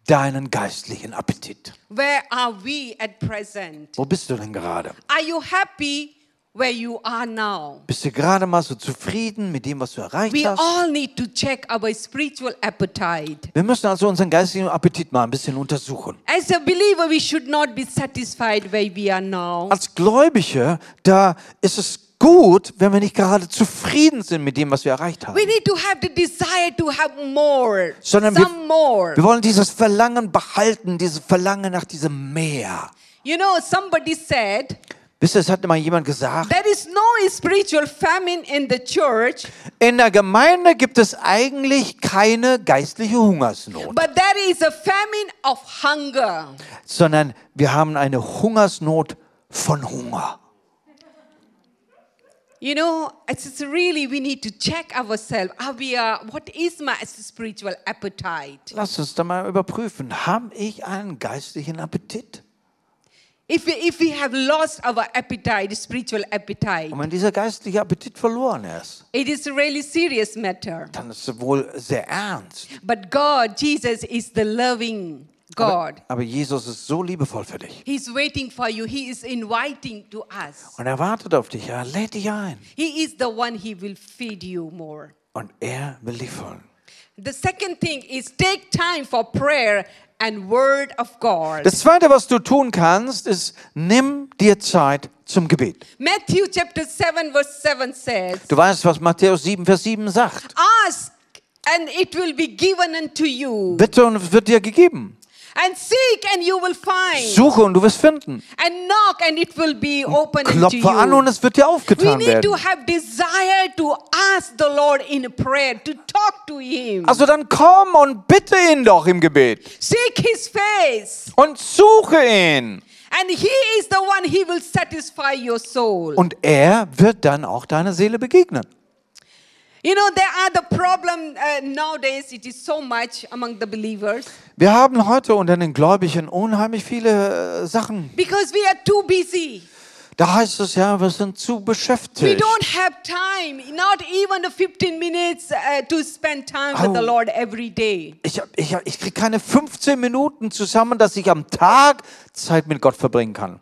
deinen geistlichen Appetit. Where are we at present? Wo bist du denn gerade? Are you happy where you are now? Bist du gerade mal so zufrieden mit dem, was du erreicht We hast? all need to check our spiritual appetite. Wir müssen also unseren geistigen Appetit mal ein bisschen untersuchen. As a believer, we should not be satisfied where we are now. Als Gläubige, da ist es gut, wenn wir nicht gerade zufrieden sind mit dem, was wir erreicht haben. We need to have the desire to have more, Sondern some wir, more. wir wollen dieses Verlangen behalten, dieses Verlangen nach diesem Meer. You know, somebody said, Wisst ihr, es hat mal jemand gesagt, there is no spiritual famine in the church, in der Gemeinde gibt es eigentlich keine geistliche Hungersnot, but there is a famine of hunger. sondern wir haben eine Hungersnot von Hunger. You know, it's really we need to check ourselves. Are we uh, what is my spiritual appetite? Lass uns da mal überprüfen. Habe ich einen geistlichen Appetit? If we, if we have lost our appetite, spiritual appetite, Und wenn dieser geistliche Appetit verloren ist, it is a really serious matter. dann ist es wohl sehr ernst. But God, Jesus, is the loving Aber, God. aber Jesus ist so liebevoll für dich. He's waiting for you. He is inviting to us. Und er wartet auf dich. Er lädt dich ein. He is the one he will feed you more. Und er will dich folgen. The second thing is take time for prayer and word of God. Das Zweite, was du tun kannst, ist, nimm dir Zeit zum Gebet. Matthew chapter 7 verse 7 says, Du weißt, was Matthäus 7, Vers 7 sagt. Ask and it will be given unto you. Bitte und es wird dir gegeben. And seek and you will find. Suche und du wirst finden. And knock and it will be open Klopfe an und es wird dir We aufgetan need to werden. have desire to ask the Lord in prayer, to talk to Him. Also dann komm und bitte ihn doch im Gebet. Seek His face. Und suche ihn. And He is the one, He will satisfy your soul. Und er wird dann auch deiner Seele begegnen. You know, there are the problem uh, nowadays, it is so much among the believers Wir haben heute unter den Gläubigen unheimlich viele äh, Sachen. because we are too busy. Da heißt es ja, wir sind zu We beschäftigt. don't have time, not even the 15 minutes uh, to spend time with the. Lord every day. Ich, hab- ich, hab- ich kriege keine 15 Minuten zusammen, dass ich am Tag Zeit mit Gott verbringen kann.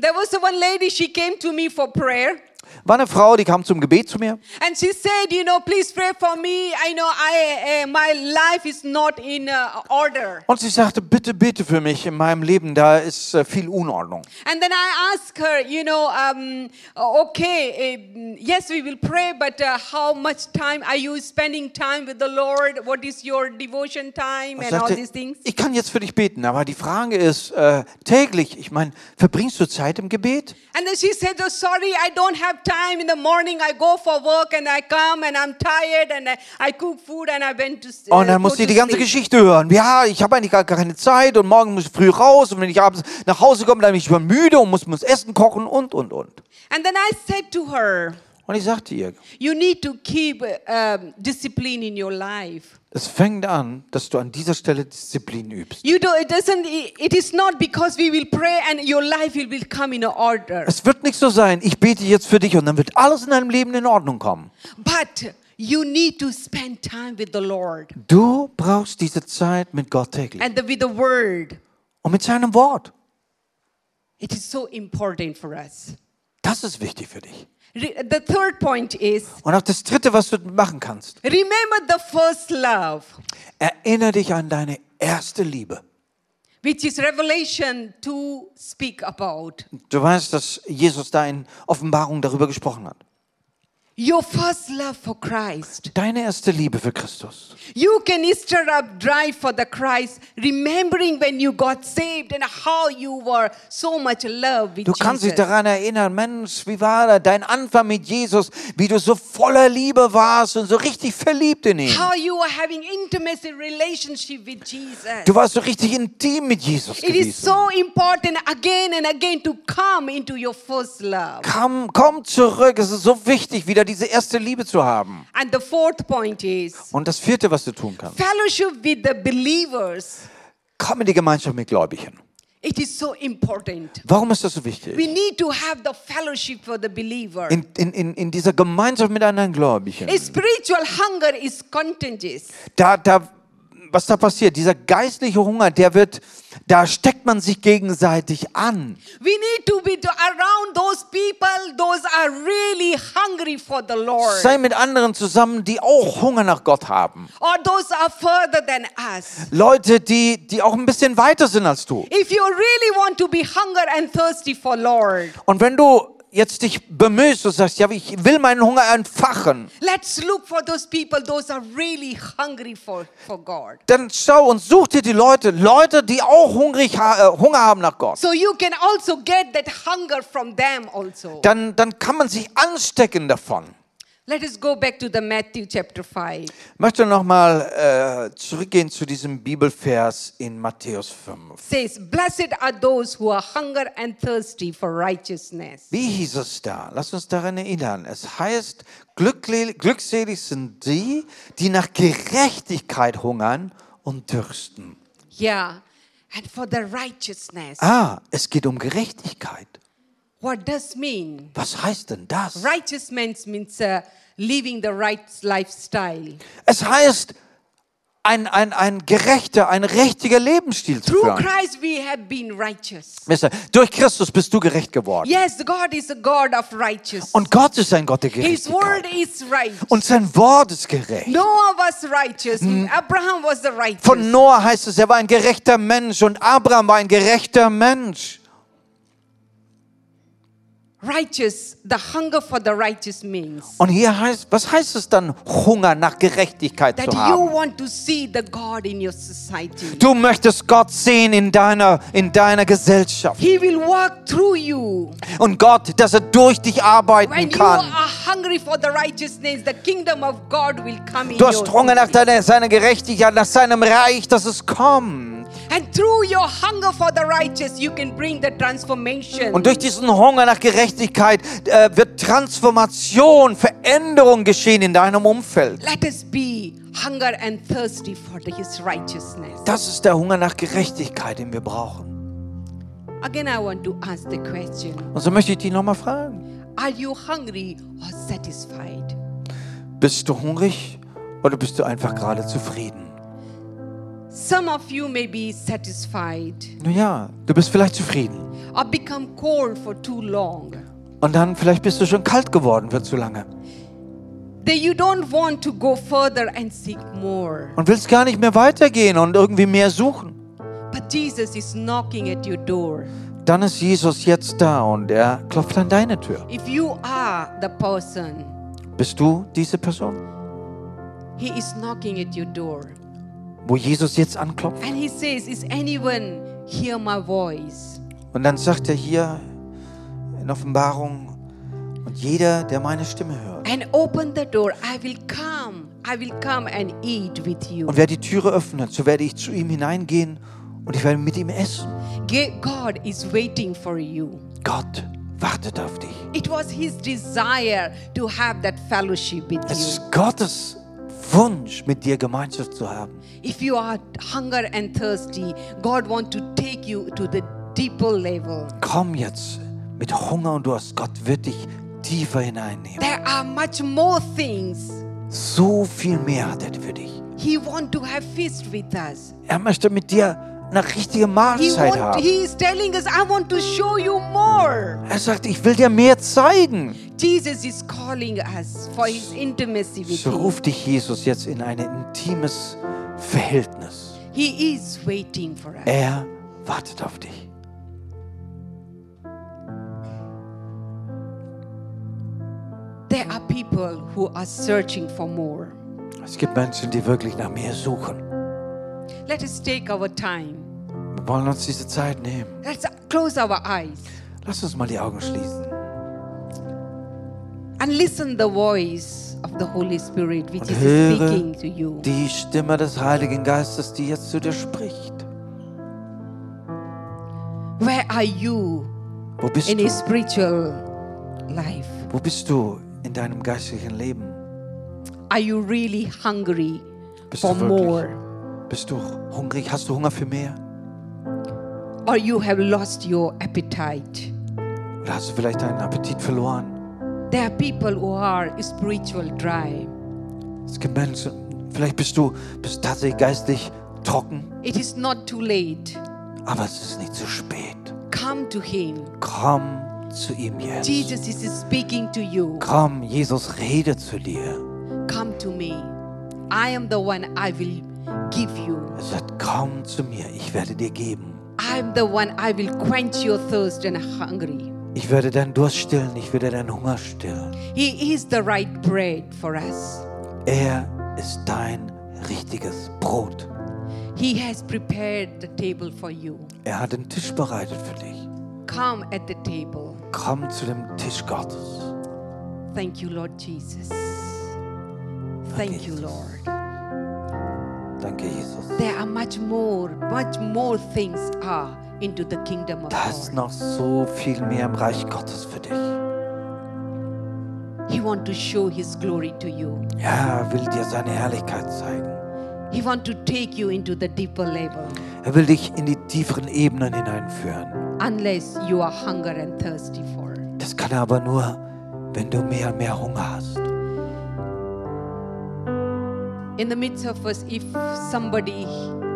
There was one lady, she came to me for prayer. War eine Frau, die kam zum Gebet zu mir And she said, you know, please pray for me. I know I, uh, my life is not in uh, order. und sie sagte, bitte, bitte für mich in meinem Leben, da ist äh, viel Unordnung. And then I asked her, you know, um, okay, uh, yes, we will pray, but uh, how much time are you spending time with the Lord? What is your devotion time and all sagte, these things? ich kann jetzt für dich beten, aber die Frage ist täglich, ich meine, verbringst du Zeit im Gebet? And then she said, oh, sorry, I don't have time. In the morning, I go for work and I come and I'm tired and I, I cook food and I went to uh, Und dann go muss sie die ganze sleep." Geschichte hören. Ja, ich habe eigentlich gar keine Zeit und morgen muss ich früh raus und wenn ich abends nach Hause komme, dann bin ich übermüde und muss, muss Essen kochen und, und, und. And then I said to her, Und ich sagte ihr, you need to keep um, discipline in your life. es fängt an, dass du an dieser Stelle Disziplin übst. You do, it doesn't, it is not because we will pray and your life will become in order. Es wird nicht so sein, ich bete jetzt für dich und dann wird alles in deinem Leben in Ordnung kommen. But you need to spend time with the Lord Du brauchst diese Zeit mit Gott täglich and the, with the word. und mit seinem Wort. It is so important for us. Das ist wichtig für dich. The third point is Und auch das Dritte, was du machen kannst, remember the first love, erinnere dich an deine erste Liebe. which is Revelation 2 speak about. Du weißt, dass Jesus da in Offenbarung darüber gesprochen hat. Your first love for Christ. Deine erste Liebe für Christus. You can stir up drive for the Christ, remembering when you got saved and how you were so much love with Du kannst dich Jesus. daran erinnern, Mensch, wie war dein Anfang mit Jesus, wie du so voller Liebe warst und so richtig verliebt in ihn. How you were having intimacy relationship with Jesus. Du warst so richtig intim mit Jesus It is gewesen. so important again and again to come into your first love. Komm, komm zurück. Es ist so wichtig, wieder diese erste Liebe zu haben. And the fourth point is Und das vierte, was du tun kannst, fellowship with the believers. komm in die Gemeinschaft mit Gläubigen. It is so important. Warum ist das so We wichtig? need to have the fellowship for the believer. In, in, in, in dieser Gemeinschaft mit anderen Gläubigen. A spiritual hunger is contagious. Da, da, was da passiert, dieser geistliche Hunger, der wird, da steckt man sich gegenseitig an. We need to be around those people, those are really hungry for the Lord, Sei mit anderen zusammen, die auch Hunger nach Gott haben. or those are further than us. Leute, die, die auch ein bisschen weiter sind als du. If you really want to be hunger and thirsty for Lord, Und wenn du jetzt dich bemühst und sagst, ja, ich will meinen Hunger entfachen, let's look for those people, those are really hungry for, for God. dann schau und such dir die Leute, Leute, die auch hungrig, äh, Hunger haben nach Gott. So you can also get that hunger from them also. Dann, dann kann man sich anstecken davon. Let us go back to the Matthew chapter 5. Ich möchte nochmal äh, zurückgehen zu diesem Bibelvers in Matthäus 5. Says, Blessed are those who are hunger and thirsty for righteousness. Wie hieß es da? Lass uns daran erinnern. Es heißt, glückselig sind die, die nach Gerechtigkeit hungern und dürsten. Yeah. And for the righteousness. Ah, es geht um Gerechtigkeit. What does mean? Was heißt denn das? Righteousness means uh, living the right lifestyle. Es heißt, ein, ein, ein gerechter, ein richtiger Lebensstil zu Through führen. Christ we have been righteous. Wisst ihr, Durch Christus bist du gerecht geworden. Yes, God is a God of. Und Gott ist ein Gott der His word Gerechtigkeit. is right. Und sein Wort ist gerecht. Noah was righteous. Abraham was the righteous. Von Noah heißt es, er war ein gerechter Mensch und Abraham war ein gerechter Mensch. Righteous, the hunger for the righteous means Und hier heißt, was heißt es dann, Hunger nach Gerechtigkeit that zu you haben? want to see the God in your society. Du möchtest Gott sehen in deiner, in deiner Gesellschaft. He will work through you. Und Gott, dass er durch dich arbeiten you kann. are hungry for the righteousness, the kingdom of God will come in Du your hast Hunger nach city. deiner, seiner Gerechtigkeit, nach seinem Reich, dass es kommt. And through your hunger for the righteous, you can bring the transformation. Und durch diesen Hunger nach Gerechtigkeit äh, wird Transformation, Veränderung geschehen in deinem Umfeld. Let us be hunger and thirsty for his righteousness. Das ist der Hunger nach Gerechtigkeit, den wir brauchen. Again, I want to ask the question Und so möchte ich dich nochmal fragen. Are you hungry or satisfied? Bist du hungrig oder bist du einfach gerade zufrieden? Some of you may be satisfied Nun ja, du bist vielleicht zufrieden. or become cold for too long. Und dann vielleicht bist du schon kalt geworden für zu lange. That you don't want to go further and seek more. Und willst gar nicht mehr weitergehen und irgendwie mehr suchen. But Jesus is knocking at your door. Dann ist Jesus jetzt da und er klopft an deine Tür. If you are the person, Bist du diese Person, He is knocking at your door. Wo Jesus jetzt anklopft? And He says, Is anyone hear my voice? Und dann sagt er hier in Offenbarung, und jeder, der meine Stimme hört. And open the door. I will come. I will come and eat with you. Und wer die Türe öffnet, so werde ich zu ihm hineingehen und ich werde mit ihm essen. God is waiting for you. Gott wartet auf dich. It was His desire to have that fellowship with Es you. ist Gottes Wunsch, mit dir Gemeinschaft zu haben. If you are hunger and thirsty, God wants to take you to the deeper level. Komm jetzt mit Hunger und Durst. Gott wird dich tiefer hineinnehmen. There are much more things. So viel mehr hat er für dich. He wants to have feast with us. Er möchte mit dir eine richtige Mahlzeit want, haben. us. Er sagt, ich will dir mehr zeigen. Jesus is calling us for his intimacy with So ruft dich Jesus jetzt in ein intimes Verhältnis. He is waiting for us. Er wartet auf dich. There are people who are searching for more. Es gibt Menschen, die wirklich nach mehr suchen. Let us take our time. Wir wollen uns diese Zeit nehmen. Let's close our eyes Lass uns mal die Augen schließen. and listen the voice of the Holy Spirit which Und is speaking to you. die Stimme des Heiligen Geistes, die jetzt zu dir spricht. Where are you Wo bist in du? a spiritual life? Wo bist du in deinem geistlichen Leben? Are you really hungry Bist for more? Bist du hungrig? Hast du Hunger für mehr? Or you have lost your appetite? Oder hast du vielleicht deinen Appetit verloren? There are people who are spiritual dry. Es gibt Menschen, vielleicht bist du bist tatsächlich geistlich trocken, It is not too late. aber es ist nicht zu spät. Come to Him. Komm zu ihm jetzt. Jesus is speaking to you. Komm, Jesus redet zu dir. Come to me. I am the one I will give you. Er sagt, komm zu mir, ich werde dir geben. I am the one I will quench your thirst and hungry. Ich werde deinen Durst stillen, ich werde deinen Hunger stillen. He is the right bread for us. Er ist dein richtiges Brot. He has prepared the table for you. Er hat den Tisch bereitet für dich. Come at the table. Komm zu dem Tisch Gottes. Thank you, Lord Jesus. Thank you. Lord. Danke, Jesus. There are much more, much more things are into the kingdom of Da ist God. noch so viel mehr im Reich Gottes für dich. He want to show His glory to you. Ja, er will dir seine Herrlichkeit zeigen. He want to take you into the deeper level. Er will dich in die tieferen Ebenen hineinführen. Unless you are hunger and thirsty for. Das kann er aber nur, wenn du mehr und mehr Hunger hast. In the midst of us, if somebody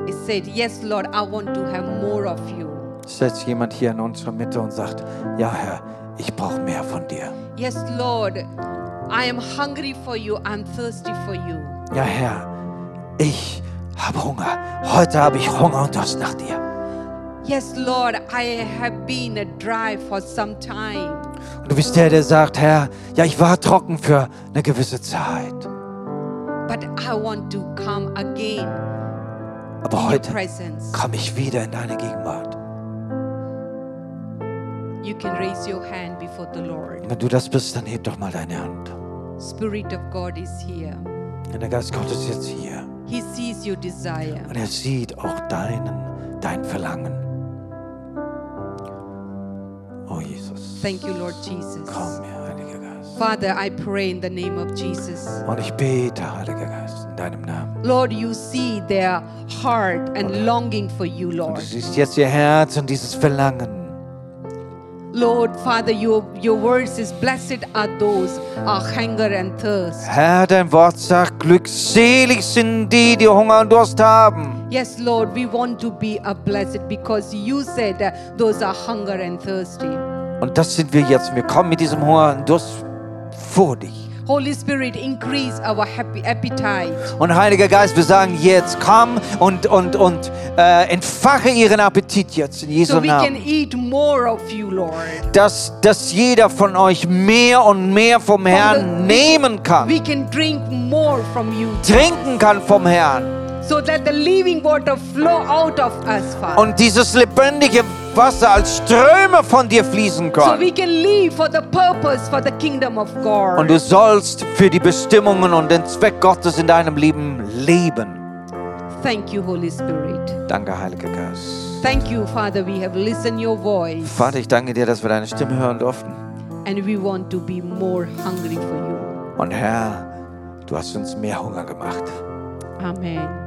is said, Yes, Lord, I want to have more of you. Es sitzt jemand hier in unserer Mitte und sagt, ja Herr, ich brauche mehr von dir. Yes, Lord, I am hungry for you, I'm thirsty for you. Ja Herr, ich habe Hunger. Heute habe ich Hunger und Durst nach dir. Yes, Lord, I have been dry for some time. Und du bist der, der sagt, Herr, ja, ich war trocken für eine gewisse Zeit. But I want to come again Aber heute presence. komme ich wieder in deine Gegenwart. You can raise your hand before the Lord. Wenn du das bist, dann heb doch mal deine Hand. Spirit of God is here. Und der Geist Gottes ist jetzt hier. He sees your desire. Und er sieht auch deinen dein Verlangen. Oh Jesus, Thank you, Lord Jesus. komm her, Geist. Father, I pray in the name of Jesus. Und ich bete, Heiliger Geist, in deinem Namen. Lord, you see their heart and longing for you, Und Lord. du siehst jetzt ihr Herz und dieses Verlangen. Lord, Father, your, your word says, Blessed are those are hunger and thirst. Herr, dein Wort sagt, glückselig sind die, die Hunger und Durst haben. Yes, Lord, we want to be a blessed because you said uh, those are hunger and thirsty. Und das sind wir jetzt. Wir kommen mit diesem Hunger und Durst vor dich. Holy Spirit, increase our happy appetite. Und Heiliger Geist, wir sagen jetzt, komm und, und, und äh, entfache ihren Appetit jetzt in Jesu So we can Namen. eat more of you, Lord. Dass, dass jeder von euch mehr und mehr vom Herrn nehmen kann, We can drink more from you. trinken kann vom Herrn. So that the living water flow out of us, Father. Und dieses lebendige Wasser als Ströme von dir fließen So kann. we can live for the purpose for the kingdom of Und du sollst für die Bestimmungen und den Zweck Gottes in deinem Leben leben. Thank you, Holy Spirit. Danke, Heiliger Geist. Thank you, Father. We have listened your voice. Vater, ich danke dir, dass wir deine Stimme hören durften. And we want to be more hungry for you. Und Herr, du hast uns mehr Hunger gemacht. Amen.